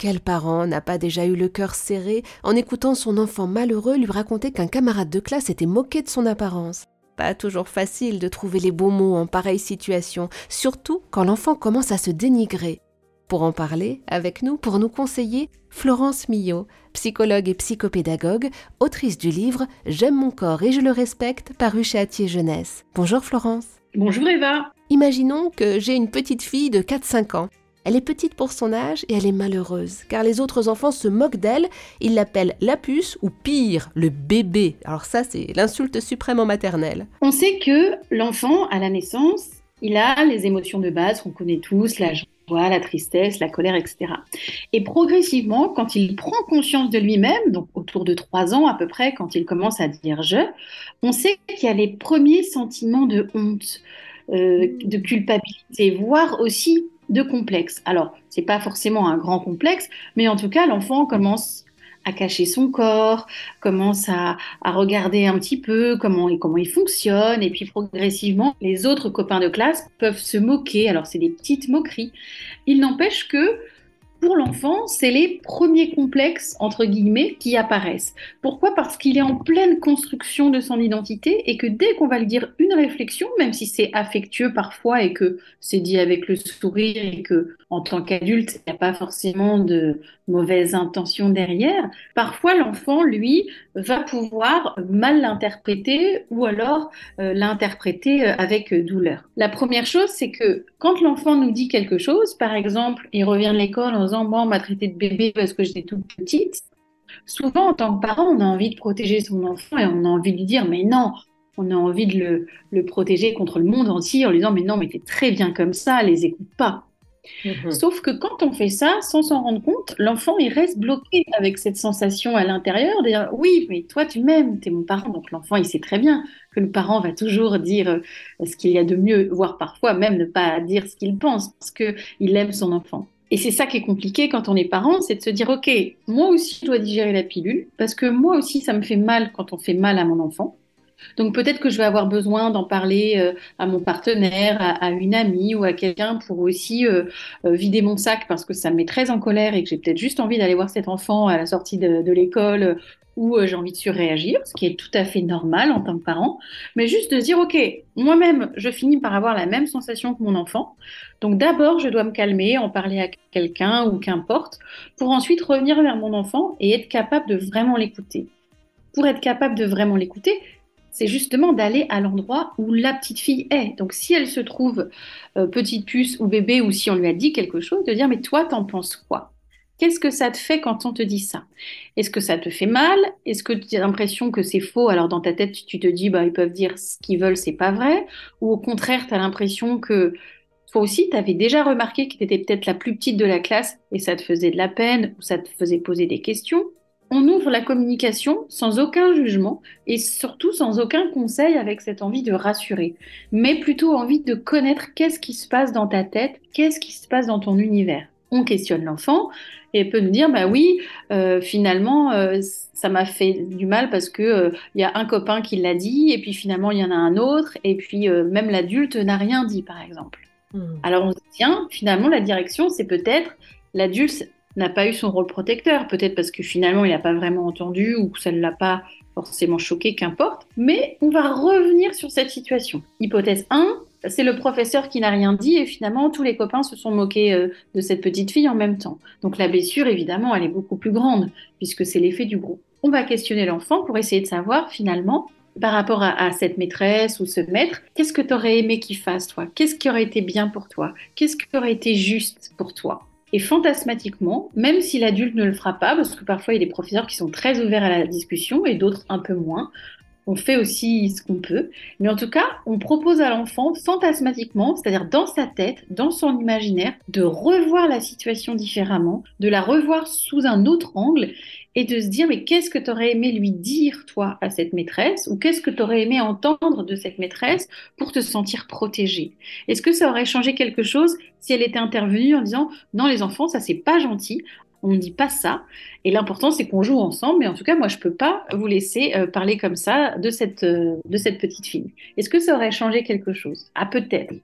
Quel parent n'a pas déjà eu le cœur serré en écoutant son enfant malheureux lui raconter qu'un camarade de classe était moqué de son apparence? Pas toujours facile de trouver les bons mots en pareille situation, surtout quand l'enfant commence à se dénigrer. Pour en parler, avec nous, pour nous conseiller, Florence Millot, psychologue et psychopédagogue, autrice du livre J'aime mon corps et je le respecte, paru chez Atier Jeunesse. Bonjour Florence. Bonjour Eva. Imaginons que j'ai une petite fille de 4-5 ans. Elle est petite pour son âge et elle est malheureuse, car les autres enfants se moquent d'elle, ils l'appellent la puce ou pire, le bébé. Alors ça, c'est l'insulte suprême en maternelle. On sait que l'enfant, à la naissance, il a les émotions de base qu'on connaît tous, la joie, la tristesse, la colère, etc. Et progressivement, quand il prend conscience de lui-même, donc autour de trois ans à peu près, quand il commence à dire je, on sait qu'il y a les premiers sentiments de honte, euh, de culpabilité, voire aussi de complexe. Alors, c'est pas forcément un grand complexe, mais en tout cas, l'enfant commence à cacher son corps, commence à, regarder un petit peu comment, comment il fonctionne, et puis progressivement, les autres copains de classe peuvent se moquer. Alors, c'est des petites moqueries. Il n'empêche que pour l'enfant, c'est les premiers complexes, entre guillemets, qui apparaissent. Pourquoi? Parce qu'il est en pleine construction de son identité et que dès qu'on va lui dire une réflexion, même si c'est affectueux parfois et que c'est dit avec le sourire et que en tant qu'adulte, il n'y a pas forcément de mauvaises intentions derrière, parfois l'enfant, lui, va pouvoir mal l'interpréter ou alors euh, l'interpréter euh, avec douleur. La première chose, c'est que quand l'enfant nous dit quelque chose, par exemple, il revient de l'école en disant Moi, on m'a traité de bébé parce que j'étais toute petite. Souvent, en tant que parent, on a envie de protéger son enfant et on a envie de lui dire Mais non, on a envie de le, le protéger contre le monde entier en lui disant Mais non, mais t'es très bien comme ça, les écoute pas. Mhm. Sauf que quand on fait ça, sans s'en rendre compte, l'enfant, il reste bloqué avec cette sensation à l'intérieur oui, mais toi, tu m'aimes, tu es mon parent. Donc l'enfant, il sait très bien que le parent va toujours dire euh, ce qu'il y a de mieux, voire parfois même ne pas dire ce qu'il pense parce qu'il aime son enfant. Et c'est ça qui est compliqué quand on est parent, c'est de se dire, OK, moi aussi, je dois digérer la pilule, parce que moi aussi, ça me fait mal quand on fait mal à mon enfant. Donc peut-être que je vais avoir besoin d'en parler euh, à mon partenaire, à, une amie ou à quelqu'un pour aussi euh, euh, vider mon sac parce que ça me met très en colère et que j'ai peut-être juste envie d'aller voir cet enfant à la sortie de, l'école où j'ai envie de surréagir, ce qui est tout à fait normal en tant que parent, mais juste de dire, OK, moi-même, je finis par avoir la même sensation que mon enfant. Donc d'abord, je dois me calmer, en parler à quelqu'un ou qu'importe, pour ensuite revenir vers mon enfant et être capable de vraiment l'écouter. Pour être capable de vraiment l'écouter, c'est justement d'aller à l'endroit où la petite fille est. Donc si elle se trouve euh, petite puce ou bébé, ou si on lui a dit quelque chose, de dire mais toi t'en penses quoi? Qu'est-ce que ça te fait quand on te dit ça? Est-ce que ça te fait mal? Est-ce que tu as l'impression que c'est faux? Alors dans ta tête, tu te dis, bah, ils peuvent dire ce qu'ils veulent, c'est pas vrai. Ou au contraire, tu as l'impression que toi aussi, tu avais déjà remarqué que tu étais peut-être la plus petite de la classe et ça te faisait de la peine ou ça te faisait poser des questions on ouvre la communication sans aucun jugement et surtout sans aucun conseil avec cette envie de rassurer, mais plutôt envie de connaître qu'est-ce qui se passe dans ta tête, qu'est-ce qui se passe dans ton univers. On questionne l'enfant et peut nous dire bah oui, euh, finalement euh, ça m'a fait du mal parce que euh, il y a un copain qui l'a dit et puis finalement il y en a un autre et puis même l'adulte n'a rien dit par exemple. Hmm. Alors on se dit tiens finalement la direction c'est peut-être l'adulte n'a pas eu son rôle protecteur, peut-être parce que finalement il n'a pas vraiment entendu ou ça ne l'a pas forcément choqué, qu'importe. Mais on va revenir sur cette situation. Hypothèse 1, c'est le professeur qui n'a rien dit et finalement tous les copains se sont moqués euh, de cette petite fille en même temps. Donc la blessure, évidemment, elle est beaucoup plus grande puisque c'est l'effet du groupe. On va questionner l'enfant pour essayer de savoir finalement par rapport à, à, cette maîtresse ou ce maître, qu'est-ce que tu aurais aimé qu'il fasse, toi? Qu'est-ce qui aurait été bien pour toi? Qu'est-ce qui aurait été juste pour toi? Et fantasmatiquement, même si l'adulte ne le fera pas, parce que parfois il y a des professeurs qui sont très ouverts à la discussion et d'autres un peu moins, on fait aussi ce qu'on peut. Mais en tout cas, on propose à l'enfant fantasmatiquement, c'est-à-dire dans sa tête, dans son imaginaire, de revoir la situation différemment, de la revoir sous un autre angle et de se dire mais qu'est-ce que tu aurais aimé lui dire toi à cette maîtresse ou qu'est-ce que tu aurais aimé entendre de cette maîtresse pour te sentir protégé Est-ce que ça aurait changé quelque chose si elle était intervenue en disant non les enfants ça c'est pas gentil on ne dit pas ça. Et l'important, c'est qu'on joue ensemble. Mais en tout cas, moi, je ne peux pas vous laisser euh, parler comme ça de cette, euh, de cette petite fille. Est-ce que ça aurait changé quelque chose? Ah, peut-être.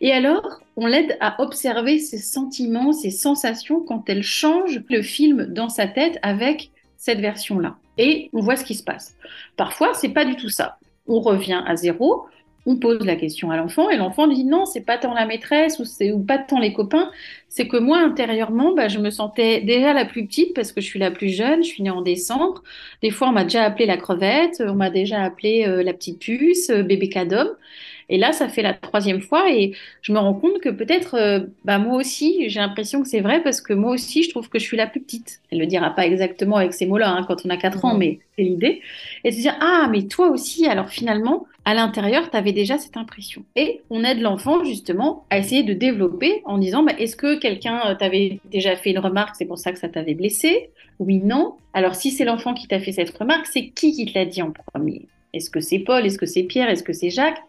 Et alors, on l'aide à observer ses sentiments, ses sensations quand elle change le film dans sa tête avec cette version-là. Et on voit ce qui se passe. Parfois, c'est pas du tout ça. On revient à zéro, on pose la question à l'enfant et l'enfant dit non, c'est pas tant la maîtresse ou, c'est, ou pas tant les copains, c'est que moi intérieurement, bah, je me sentais déjà la plus petite parce que je suis la plus jeune, je suis née en décembre. Des fois, on m'a déjà appelé la crevette, on m'a déjà appelé euh, la petite puce, euh, bébé cadom. Et là, ça fait la troisième fois et je me rends compte que peut-être, euh, bah, moi aussi, j'ai l'impression que c'est vrai parce que moi aussi, je trouve que je suis la plus petite. Elle ne le dira pas exactement avec ces mots-là hein, quand on a 4 ans, mais c'est l'idée. Et se dire, ah, mais toi aussi, alors finalement, à l'intérieur, tu avais déjà cette impression. Et on aide l'enfant justement à essayer de développer en disant, bah, est-ce que quelqu'un euh, t'avait déjà fait une remarque, c'est pour ça que ça t'avait blessé? Oui, non. Alors si c'est l'enfant qui t'a fait cette remarque, c'est qui qui te l'a dit en premier? Est-ce que c'est Paul? Est-ce que c'est Pierre? Est-ce que c'est Jacques?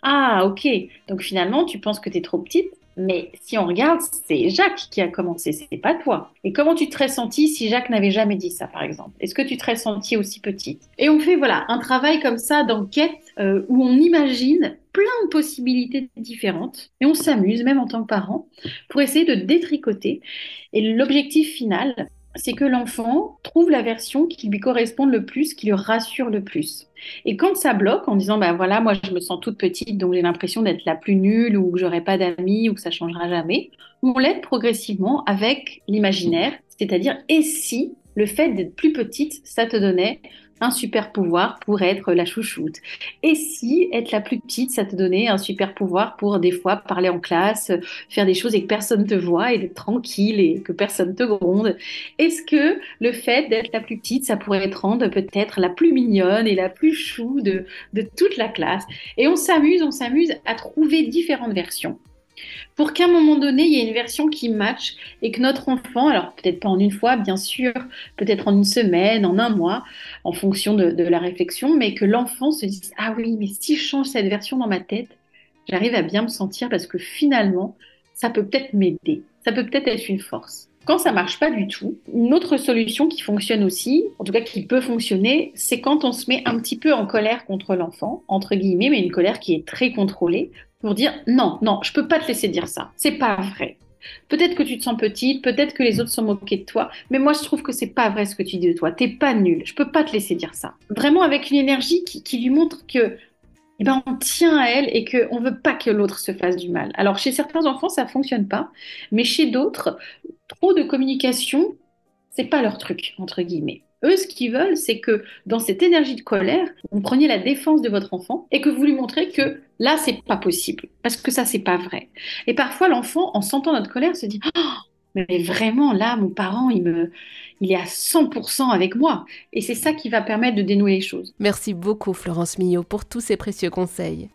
Ah, ok. Donc finalement, tu penses que tu es trop petite, mais si on regarde, c'est Jacques qui a commencé, c'est pas toi. Et comment tu te serais si Jacques n'avait jamais dit ça, par exemple? Est-ce que tu te serais aussi petite? Et on fait voilà un travail comme ça d'enquête euh, où on imagine plein de possibilités différentes et on s'amuse, même en tant que parent, pour essayer de détricoter. Et l'objectif final, c'est que l'enfant trouve la version qui lui correspond le plus, qui le rassure le plus. Et quand ça bloque en disant, ben voilà, moi je me sens toute petite, donc j'ai l'impression d'être la plus nulle ou que j'aurai pas d'amis ou que ça changera jamais, on l'aide progressivement avec l'imaginaire, c'est-à-dire et si le fait d'être plus petite, ça te donnait un super pouvoir pour être la chouchoute. Et si être la plus petite, ça te donnait un super pouvoir pour des fois parler en classe, faire des choses et que personne te voit et d'être tranquille et que personne te gronde? Est-ce que le fait d'être la plus petite, ça pourrait te rendre peut-être la plus mignonne et la plus chou de, de toute la classe? Et on s'amuse, on s'amuse à trouver différentes versions pour qu'à un moment donné, il y ait une version qui match et que notre enfant, alors peut-être pas en une fois, bien sûr, peut-être en une semaine, en un mois, en fonction de, la réflexion, mais que l'enfant se dise Ah oui, mais si je change cette version dans ma tête, j'arrive à bien me sentir parce que finalement, ça peut peut-être m'aider, ça peut peut-être être une force. Quand ça marche pas du tout, une autre solution qui fonctionne aussi, en tout cas qui peut fonctionner, c'est quand on se met un petit peu en colère contre l'enfant, entre guillemets, mais une colère qui est très contrôlée, pour dire non, non, je peux pas te laisser dire ça. C'est pas vrai. Peut-être que tu te sens petite, peut-être que les autres sont moqués de toi, mais moi je trouve que c'est pas vrai ce que tu dis de toi. T'es pas nul. Je peux pas te laisser dire ça. Vraiment avec une énergie qui, lui montre que eh ben, on tient à elle et qu'on ne veut pas que l'autre se fasse du mal. Alors chez certains enfants, ça fonctionne pas, mais chez d'autres, trop de communication, c'est pas leur truc, entre guillemets. Eux, ce qu'ils veulent, c'est que dans cette énergie de colère, vous preniez la défense de votre enfant et que vous lui montrez que là, c'est pas possible, parce que ça, c'est pas vrai. Et parfois, l'enfant, en sentant notre colère, se dit oh, mais vraiment, là, mon parent, il, me, il est à 100% avec moi. Et c'est ça qui va permettre de dénouer les choses. Merci beaucoup, Florence Millot, pour tous ces précieux conseils.